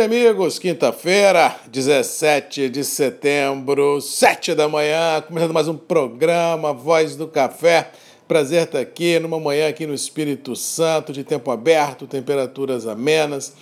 Amigos, quinta-feira, 17 de setembro, 7 da manhã, começando mais um programa Voz do Café. Prazer estar aqui numa manhã aqui no Espírito Santo, de tempo aberto, temperaturas amenas.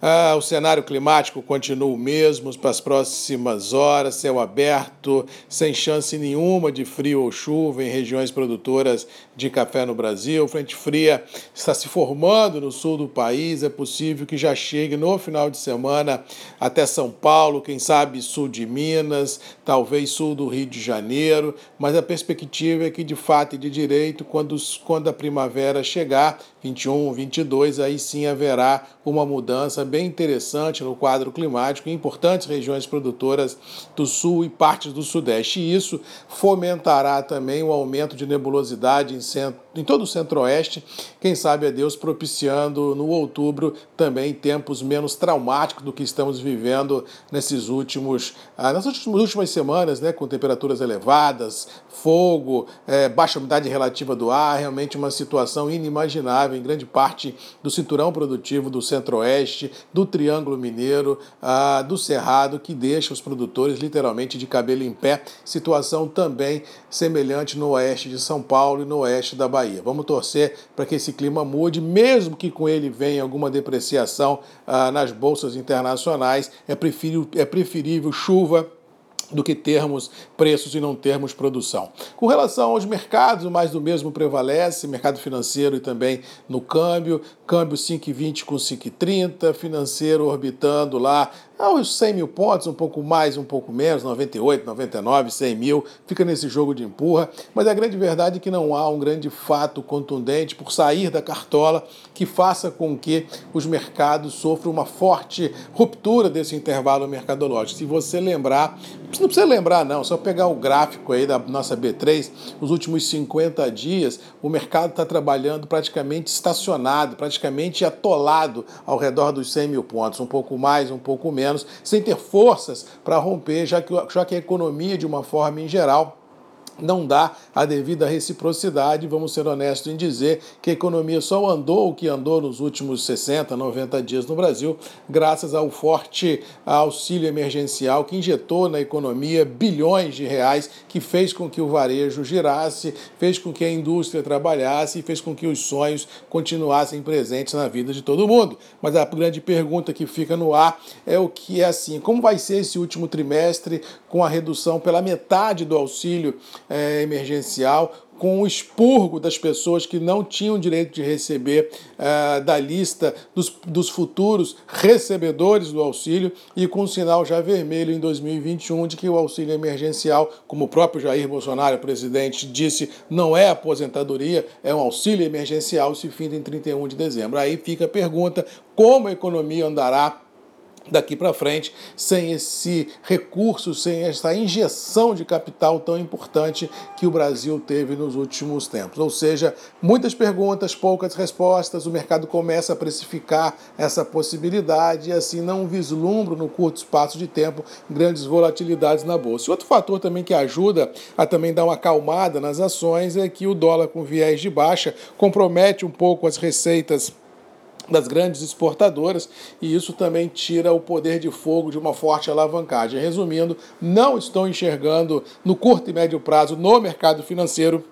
Ah, o cenário climático continua o mesmo para as próximas horas, céu aberto, sem chance nenhuma de frio ou chuva em regiões produtoras de café no Brasil. Frente fria está se formando no sul do país, é possível que já chegue no final de semana até São Paulo, quem sabe sul de Minas, talvez sul do Rio de Janeiro, mas a perspectiva é que de fato e de direito, quando, quando a primavera chegar, 21, 22, aí sim haverá uma mudança bem interessante no quadro climático em importantes regiões produtoras do sul e partes do sudeste. E isso fomentará também o aumento de nebulosidade em, centro, em todo o centro-oeste, quem sabe a Deus propiciando no outubro também tempos menos traumáticos do que estamos vivendo nesses últimos, ah, nas últimas semanas, né, com temperaturas elevadas, fogo, é, baixa umidade relativa do ar, realmente uma situação inimaginável em grande parte do cinturão produtivo do centro-oeste, do Triângulo Mineiro, ah, do Cerrado, que deixa os produtores literalmente de cabelo em pé. Situação também semelhante no oeste de São Paulo e no oeste da Bahia. Vamos torcer para que esse clima mude, mesmo que com ele venha alguma depreciação ah, nas bolsas internacionais. É preferível, é preferível chuva do que termos preços e não termos produção. Com relação aos mercados, mais do mesmo prevalece, mercado financeiro e também no câmbio, câmbio 5,20 com 5,30, financeiro orbitando lá aos 100 mil pontos, um pouco mais, um pouco menos, 98, 99, 100 mil, fica nesse jogo de empurra, mas a grande verdade é que não há um grande fato contundente por sair da cartola que faça com que os mercados sofram uma forte ruptura desse intervalo mercadológico. Se você lembrar, não precisa lembrar não, só pegar o gráfico aí da nossa B3, os últimos 50 dias, o mercado está trabalhando praticamente estacionado, praticamente atolado ao redor dos 100 mil pontos, um pouco mais, um pouco menos menos, sem ter forças para romper, já que, já que a economia, de uma forma em geral, não dá a devida reciprocidade. Vamos ser honestos em dizer que a economia só andou o que andou nos últimos 60, 90 dias no Brasil, graças ao forte auxílio emergencial que injetou na economia bilhões de reais, que fez com que o varejo girasse, fez com que a indústria trabalhasse e fez com que os sonhos continuassem presentes na vida de todo mundo. Mas a grande pergunta que fica no ar é o que é assim: como vai ser esse último trimestre com a redução pela metade do auxílio? É, emergencial, com o expurgo das pessoas que não tinham direito de receber é, da lista dos, dos futuros recebedores do auxílio e com um sinal já vermelho em 2021 de que o auxílio emergencial, como o próprio Jair Bolsonaro, presidente, disse, não é aposentadoria, é um auxílio emergencial, se finda em 31 de dezembro. Aí fica a pergunta: como a economia andará daqui para frente sem esse recurso, sem essa injeção de capital tão importante que o Brasil teve nos últimos tempos. Ou seja, muitas perguntas, poucas respostas, o mercado começa a precificar essa possibilidade e assim não vislumbro no curto espaço de tempo grandes volatilidades na bolsa. Outro fator também que ajuda a também dar uma acalmada nas ações é que o dólar com viés de baixa compromete um pouco as receitas das grandes exportadoras e isso também tira o poder de fogo de uma forte alavancagem. Resumindo, não estou enxergando no curto e médio prazo no mercado financeiro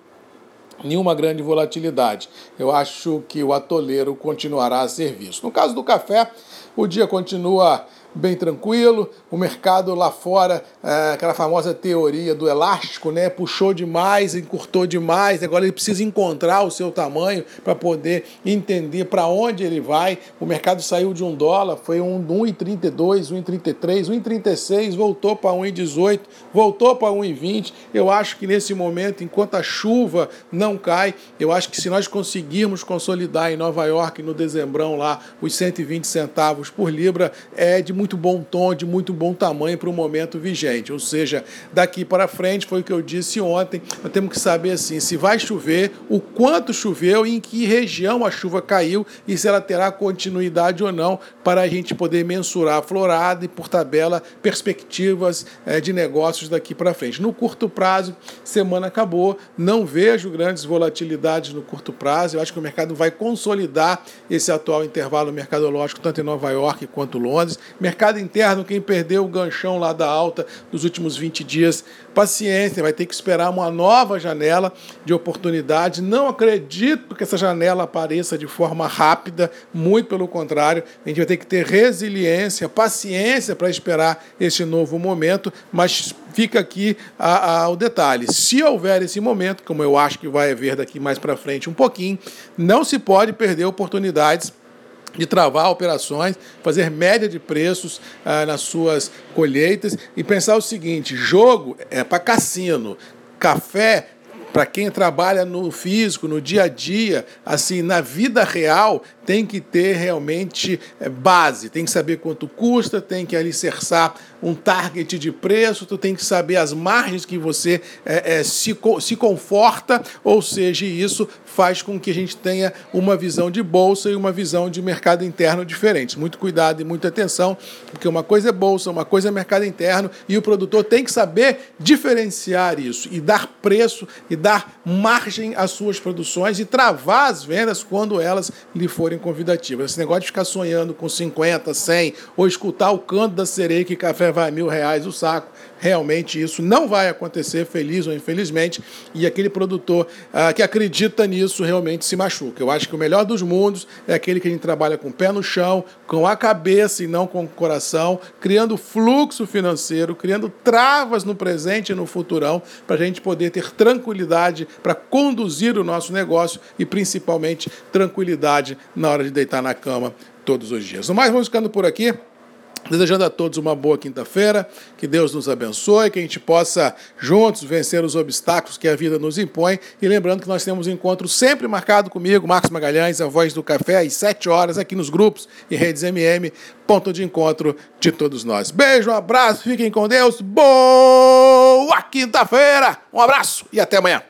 nenhuma grande volatilidade. Eu acho que o atoleiro continuará a ser visto. No caso do café, o dia continua bem tranquilo. O mercado lá fora, é, aquela famosa teoria do elástico, né? Puxou demais, encurtou demais. Agora ele precisa encontrar o seu tamanho para poder entender para onde ele vai. O mercado saiu de um dólar, foi um 1,32, 1,33, 1,36, voltou para 1,18, voltou para 1,20. Eu acho que nesse momento, enquanto a chuva não cai, eu acho que se nós conseguirmos consolidar em Nova York no dezembrão lá os 120 centavos por libra, é de muito muito bom tom, de muito bom tamanho para o momento vigente. Ou seja, daqui para frente, foi o que eu disse ontem, nós temos que saber assim, se vai chover, o quanto choveu, em que região a chuva caiu e se ela terá continuidade ou não, para a gente poder mensurar a florada e, por tabela, perspectivas é, de negócios daqui para frente. No curto prazo, semana acabou, não vejo grandes volatilidades no curto prazo, eu acho que o mercado vai consolidar esse atual intervalo mercadológico, tanto em Nova York quanto Londres. Mercado interno, quem perdeu o ganchão lá da alta nos últimos 20 dias, paciência, vai ter que esperar uma nova janela de oportunidade. Não acredito que essa janela apareça de forma rápida, muito pelo contrário, a gente vai ter que ter resiliência, paciência para esperar esse novo momento, mas fica aqui a, a, o detalhe. Se houver esse momento, como eu acho que vai haver daqui mais para frente um pouquinho, não se pode perder oportunidades de travar operações, fazer média de preços ah, nas suas colheitas e pensar o seguinte: jogo é para cassino, café para quem trabalha no físico, no dia a dia, assim, na vida real, tem que ter realmente é, base, tem que saber quanto custa, tem que alicerçar um target de preço, tu tem que saber as margens que você é, é, se, se conforta, ou seja, isso faz com que a gente tenha uma visão de bolsa e uma visão de mercado interno diferentes. Muito cuidado e muita atenção, porque uma coisa é bolsa, uma coisa é mercado interno, e o produtor tem que saber diferenciar isso e dar preço e dar margem às suas produções e travar as vendas quando elas lhe forem forem convidativas. Esse negócio de ficar sonhando com 50, 100, ou escutar o canto da sereia que café vai mil reais o saco, realmente isso não vai acontecer, feliz ou infelizmente, e aquele produtor ah, que acredita nisso realmente se machuca. Eu acho que o melhor dos mundos é aquele que a gente trabalha com o pé no chão, com a cabeça e não com o coração, criando fluxo financeiro, criando travas no presente e no futurão, para a gente poder ter tranquilidade para conduzir o nosso negócio e principalmente tranquilidade na hora de deitar na cama todos os dias. No mais, vamos ficando por aqui. Desejando a todos uma boa quinta-feira, que Deus nos abençoe, que a gente possa juntos vencer os obstáculos que a vida nos impõe. E lembrando que nós temos um encontro sempre marcado comigo, Marcos Magalhães, a voz do café, às 7 horas, aqui nos grupos e redes MM, ponto de encontro de todos nós. Beijo, um abraço, fiquem com Deus, boa quinta-feira, um abraço e até amanhã.